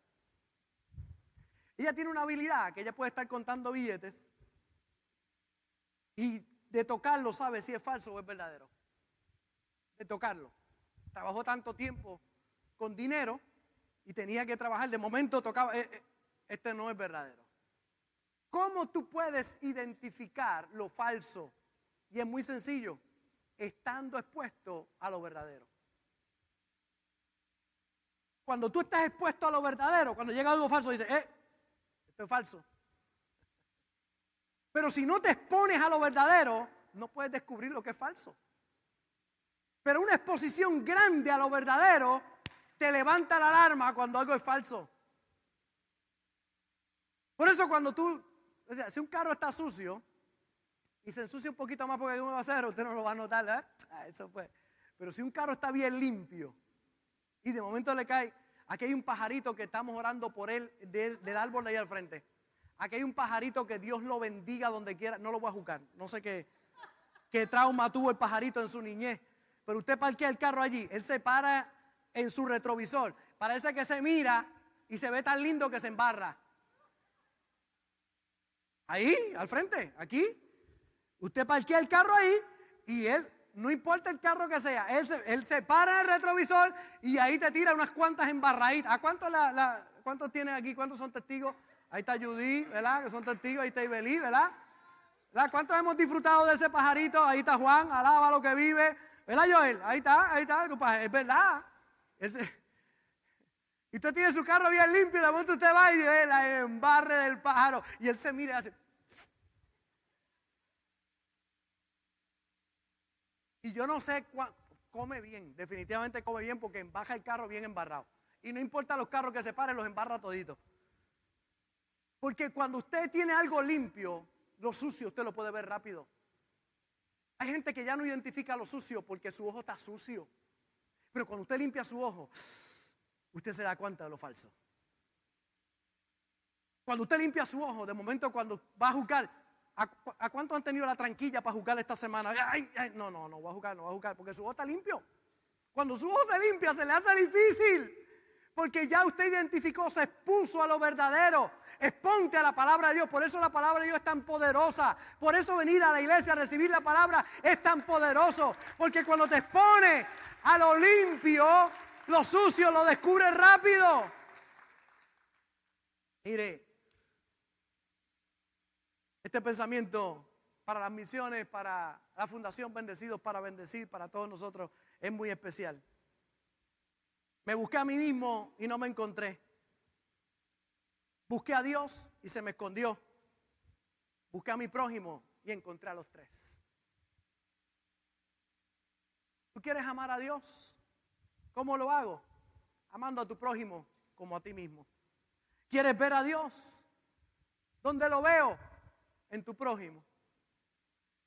Ella tiene una habilidad que ella puede estar contando billetes y de tocarlo sabe si es falso o es verdadero. De tocarlo. Trabajó tanto tiempo con dinero y tenía que trabajar. De momento tocaba, eh, eh, este no es verdadero. ¿Cómo tú puedes identificar lo falso? Y es muy sencillo, estando expuesto a lo verdadero. Cuando tú estás expuesto a lo verdadero, cuando llega algo falso, dices, eh, esto es falso. Pero si no te expones a lo verdadero, no puedes descubrir lo que es falso. Pero una exposición grande a lo verdadero te levanta la alarma cuando algo es falso. Por eso cuando tú si un carro está sucio y se ensucia un poquito más porque hay un hacer, usted no lo va a notar, ¿verdad? Ah, eso fue. Pero si un carro está bien limpio y de momento le cae, aquí hay un pajarito que estamos orando por él del, árbol de ahí al frente. Aquí hay un pajarito que Dios lo bendiga donde quiera. No lo voy a juzgar. No sé qué, qué trauma tuvo el pajarito en su niñez. Pero usted parquea el carro allí. Él se para en su retrovisor. Parece que se mira y se ve tan lindo que se embarra. Ahí, al frente, aquí. Usted parquea el carro ahí Y él, no importa el carro que sea, él se, él se para el retrovisor y ahí te tira unas cuantas embarraditas. ¿A cuántos, la, cuántos tienen aquí? ¿Cuántos son testigos? Ahí está Judy, ¿verdad? Que son testigos. Ahí está Ibelí, ¿verdad? ¿Cuántos hemos disfrutado de ese pajarito? Ahí está Juan, alaba lo que vive. ¿Verdad, Joel? Ahí está, ahí está. Es verdad. Y usted tiene su carro bien limpio, y de momento usted va y ve la embarre del pájaro. Y él se mira y hace. Y yo no sé cuánto, come bien, definitivamente come bien porque baja el carro bien embarrado. Y no importa los carros que se paren, los embarra toditos. Porque cuando usted tiene algo limpio, lo sucio usted lo puede ver rápido. Hay gente que ya no identifica lo sucio porque su ojo está sucio. Pero cuando usted limpia su ojo, usted se da cuenta de lo falso. Cuando usted limpia su ojo, de momento cuando va a jugar, ¿a, cuánto han tenido la tranquilla para jugar esta semana? no, no, no, va a jugar, no va a jugar, porque su ojo está limpio. Cuando su ojo se limpia, se le hace difícil. Porque ya usted identificó, se expuso a lo verdadero. Exponte a la palabra de Dios. Por eso la palabra de Dios es tan poderosa. Por eso venir a la iglesia a recibir la palabra es tan poderoso. Porque cuando te expone a lo limpio, lo sucio lo descubre rápido. Mire, este pensamiento para las misiones, para la Fundación Bendecidos, para bendecir, para todos nosotros, es muy especial. Me busqué a mí mismo y no me encontré. Busqué a Dios y se me escondió. Busqué a mi prójimo y encontré a los tres. ¿Tú quieres amar a Dios? ¿Cómo lo hago? Amando a tu prójimo como a ti mismo. ¿Quieres ver a Dios? ¿Dónde lo veo? En tu prójimo.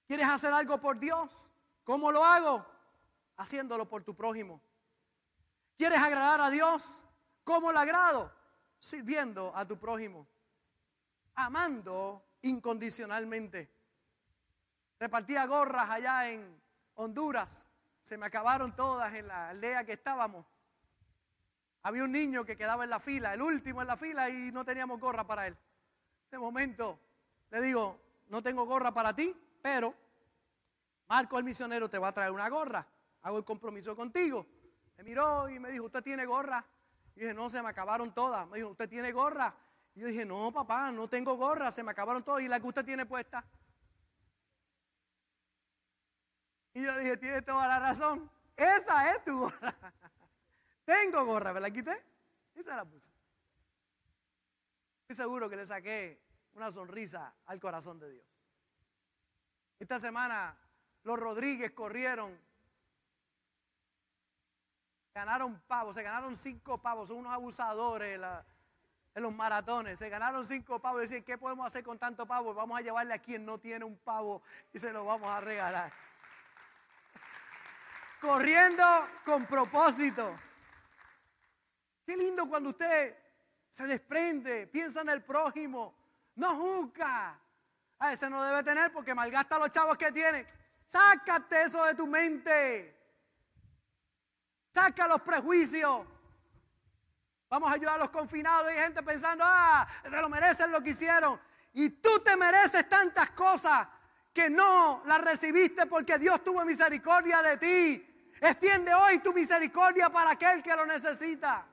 ¿Quieres hacer algo por Dios? ¿Cómo lo hago? Haciéndolo por tu prójimo. ¿Quieres agradar a Dios? ¿Cómo lo agrado? Sirviendo a tu prójimo. Amando incondicionalmente. Repartía gorras allá en Honduras se me acabaron todas en la aldea que estábamos. Había un niño que quedaba en la fila, el último en la fila, y no teníamos gorra para él. De momento le digo, no tengo gorra para ti, pero Marco el misionero te va a traer una gorra. Hago el compromiso contigo. Me miró y me dijo, ¿usted tiene gorra? Y dije, no, se me acabaron todas. Me dijo, ¿usted tiene gorra? Y yo dije, no, papá, no tengo gorra, se me acabaron todas. ¿Y la que usted tiene puesta? Y yo dije, tiene toda la razón. Esa es tu gorra. Tengo gorra, ¿me la quité? Esa la puse. Estoy seguro que le saqué una sonrisa al corazón de Dios. Esta semana los Rodríguez corrieron, ganaron pavos, se ganaron cinco pavos, son unos abusadores en los maratones, se ganaron cinco pavos decían, ¿qué podemos hacer con tanto pavo? Vamos a llevarle a quien no tiene un pavo y se lo vamos a regalar corriendo con propósito. Qué lindo cuando usted se desprende, piensa en el prójimo, no juzga. A ese no debe tener porque malgasta los chavos que tiene. Sácate eso de tu mente. Saca los prejuicios. Vamos a ayudar a los confinados. Hay gente pensando, ah, se lo merecen lo que hicieron. Y tú te mereces tantas cosas que no las recibiste porque Dios tuvo misericordia de ti. Extiende hoy tu misericordia para aquel que lo necesita.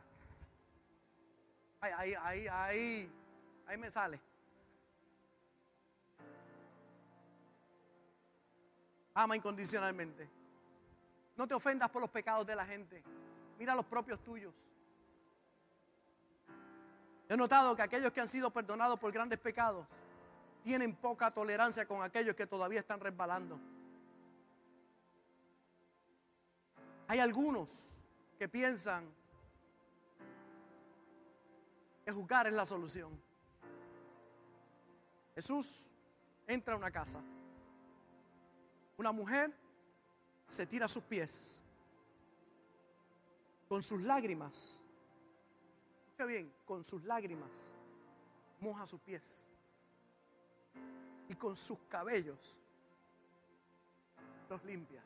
Ahí, ahí, ahí, ahí, ahí me sale. Ama incondicionalmente. No te ofendas por los pecados de la gente. Mira los propios tuyos. He notado que aquellos que han sido perdonados por grandes pecados tienen poca tolerancia con aquellos que todavía están resbalando. Hay algunos que piensan que juzgar es la solución. Jesús entra a una casa. Una mujer se tira a sus pies con sus lágrimas. Escucha bien, con sus lágrimas moja sus pies y con sus cabellos los limpia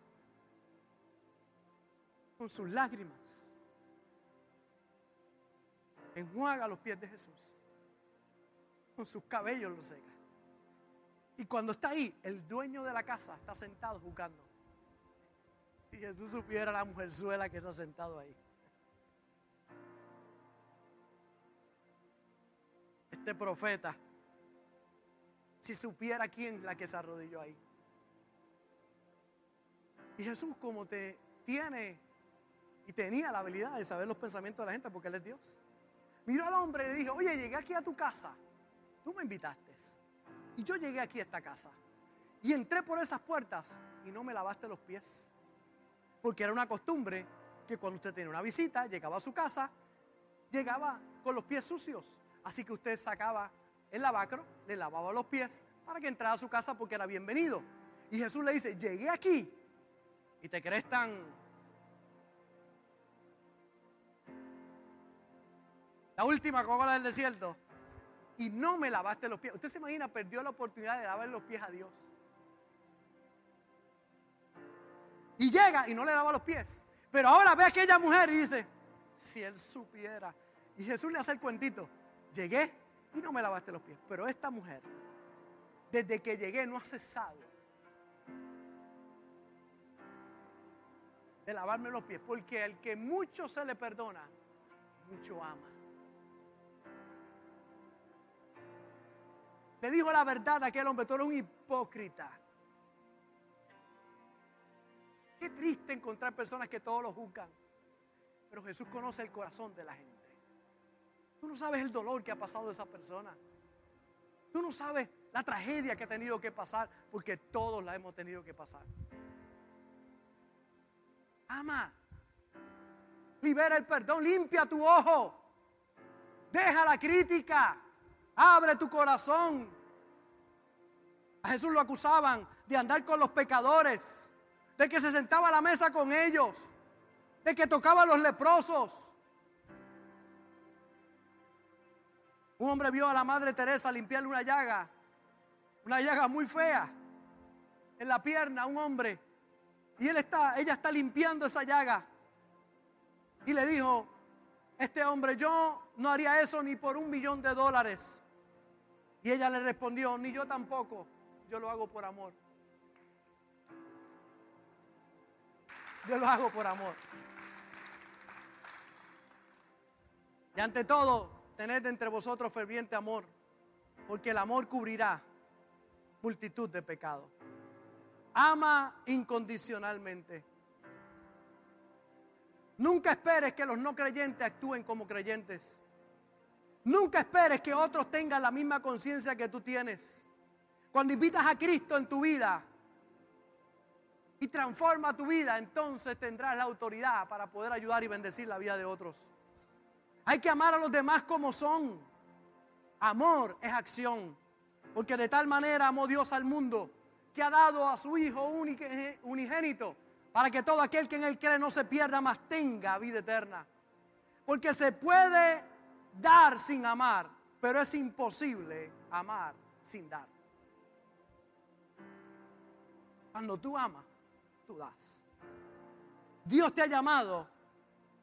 con sus lágrimas. Enjuaga los pies de Jesús. Con sus cabellos los seca. Y cuando está ahí, el dueño de la casa está sentado jugando. Si Jesús supiera la mujerzuela que ha sentado ahí. Este profeta, si supiera quién la que se arrodilló ahí. Y Jesús como te tiene y tenía la habilidad de saber los pensamientos de la gente porque Él es Dios. Miró al hombre y le dijo, oye, llegué aquí a tu casa. Tú me invitaste. Y yo llegué aquí a esta casa. Y entré por esas puertas y no me lavaste los pies. Porque era una costumbre que cuando usted tenía una visita, llegaba a su casa, llegaba con los pies sucios. Así que usted sacaba el lavacro, le lavaba los pies para que entrara a su casa porque era bienvenido. Y Jesús le dice, llegué aquí y te crees tan... La última coca del desierto. Y no me lavaste los pies. Usted se imagina, perdió la oportunidad de lavar los pies a Dios. Y llega y no le lava los pies. Pero ahora ve a aquella mujer y dice, si él supiera. Y Jesús le hace el cuentito. Llegué y no me lavaste los pies. Pero esta mujer, desde que llegué, no ha cesado de lavarme los pies. Porque el que mucho se le perdona, mucho ama. Le dijo la verdad a aquel hombre, tú eres un hipócrita. Qué triste encontrar personas que todos lo juzgan. Pero Jesús conoce el corazón de la gente. Tú no sabes el dolor que ha pasado esa persona. Tú no sabes la tragedia que ha tenido que pasar, porque todos la hemos tenido que pasar. Ama. Libera el perdón, limpia tu ojo. Deja la crítica. Abre tu corazón. A Jesús lo acusaban de andar con los pecadores, de que se sentaba a la mesa con ellos, de que tocaba a los leprosos. Un hombre vio a la Madre Teresa limpiarle una llaga, una llaga muy fea en la pierna un hombre. Y él está, ella está limpiando esa llaga. Y le dijo, este hombre, yo no haría eso ni por un millón de dólares. Y ella le respondió, ni yo tampoco, yo lo hago por amor. Yo lo hago por amor. Y ante todo, tened entre vosotros ferviente amor, porque el amor cubrirá multitud de pecados. Ama incondicionalmente. Nunca esperes que los no creyentes actúen como creyentes. Nunca esperes que otros tengan la misma conciencia que tú tienes. Cuando invitas a Cristo en tu vida y transforma tu vida, entonces tendrás la autoridad para poder ayudar y bendecir la vida de otros. Hay que amar a los demás como son. Amor es acción. Porque de tal manera amó Dios al mundo que ha dado a su Hijo unigénito para que todo aquel que en Él cree no se pierda, más tenga vida eterna. Porque se puede dar sin amar, pero es imposible amar sin dar. Cuando tú amas, tú das. Dios te ha llamado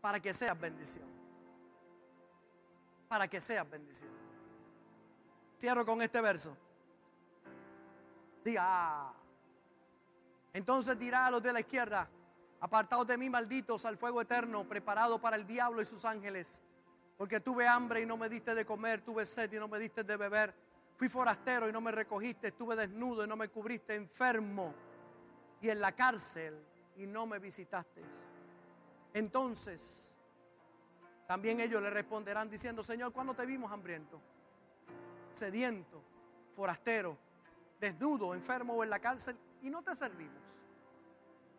para que seas bendición. Para que seas bendición. Cierro con este verso. Diga, ah. entonces dirá a los de la izquierda, apartados de mí malditos al fuego eterno, preparado para el diablo y sus ángeles porque tuve hambre y no me diste de comer, tuve sed y no me diste de beber. Fui forastero y no me recogiste, estuve desnudo y no me cubriste, enfermo y en la cárcel y no me visitaste. Entonces, también ellos le responderán diciendo, Señor, ¿cuándo te vimos hambriento? Sediento, forastero, desnudo, enfermo o en la cárcel y no te servimos.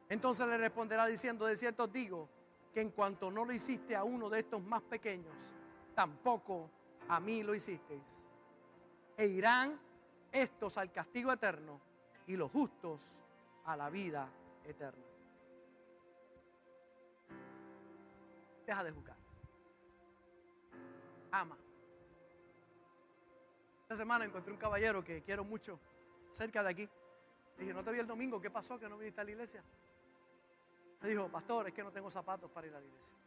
Entonces le responderá diciendo, de cierto digo, que en cuanto no lo hiciste a uno de estos más pequeños, tampoco a mí lo hicisteis. E irán estos al castigo eterno y los justos a la vida eterna. Deja de jugar. Ama. Esta semana encontré un caballero que quiero mucho cerca de aquí. dije, no te vi el domingo, ¿qué pasó que no viniste a la iglesia? Me dijo, pastor, es que no tengo zapatos para ir a la iglesia.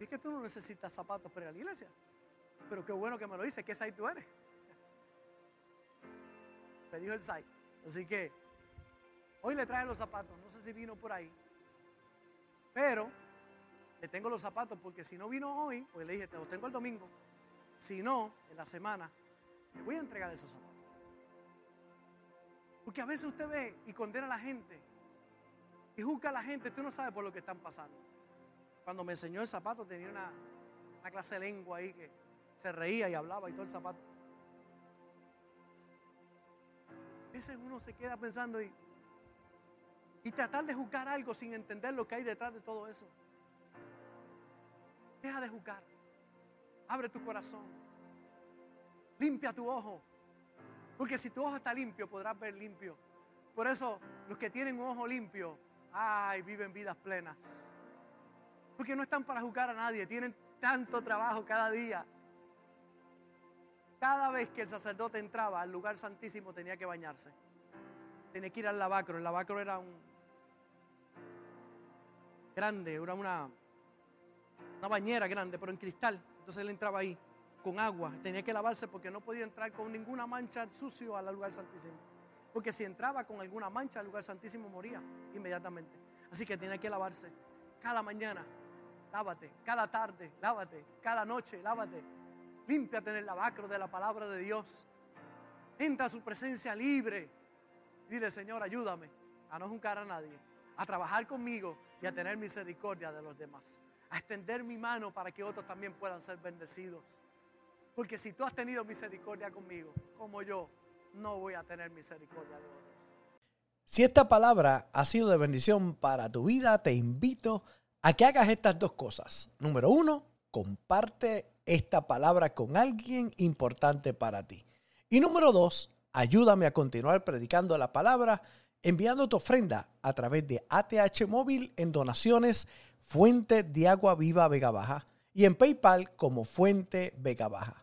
Es que tú no necesitas zapatos para ir a la iglesia. Pero qué bueno que me lo dices, ¿qué site tú eres? Me dijo el site. Así que Hoy le traje los zapatos, no sé si vino por ahí. Pero le tengo los zapatos porque si no vino hoy, pues le dije, te los tengo el domingo. Si no, en la semana, le voy a entregar esos zapatos. Porque a veces usted ve y condena a la gente y juzga a la gente, tú no sabes por lo que están pasando. Cuando me enseñó el zapato tenía una, clase de lengua ahí que se reía y hablaba y todo el zapato. A uno se queda pensando y, y tratar de juzgar algo sin entender lo que hay detrás de todo eso. Deja de juzgar. Abre tu corazón. Limpia tu ojo. Porque si tu ojo está limpio, podrás ver limpio. Por eso, los que tienen un ojo limpio, ay, viven vidas plenas. Porque no están para juzgar a nadie, tienen tanto trabajo cada día. Cada vez que el sacerdote entraba al lugar santísimo tenía que bañarse. Tenía que ir al lavacro. El lavacro era un grande, era una, una bañera grande, pero en cristal. Entonces él entraba ahí con agua. Tenía que lavarse porque no podía entrar con ninguna mancha sucio al lugar santísimo. Porque si entraba con alguna mancha al lugar santísimo moría inmediatamente. Así que tenía que lavarse cada mañana. Lávate, cada tarde, lávate, cada noche, lávate. Límpiate en el lavacro de la palabra de Dios. Entra a su presencia libre. Dile, Señor, ayúdame a no juzgar a nadie, a trabajar conmigo y a tener misericordia de los demás. A extender mi mano para que otros también puedan ser bendecidos. Porque si tú has tenido misericordia conmigo, como yo, no voy a tener misericordia de otros. Si esta palabra ha sido de bendición para tu vida, te invito a que hagas estas dos cosas. Número uno, comparte esta palabra con alguien importante para ti. Y número dos, ayúdame a continuar predicando la palabra enviando tu ofrenda a través de ATH Móvil en donaciones Fuente de Agua Viva Vega Baja y en PayPal como Fuente Vega Baja.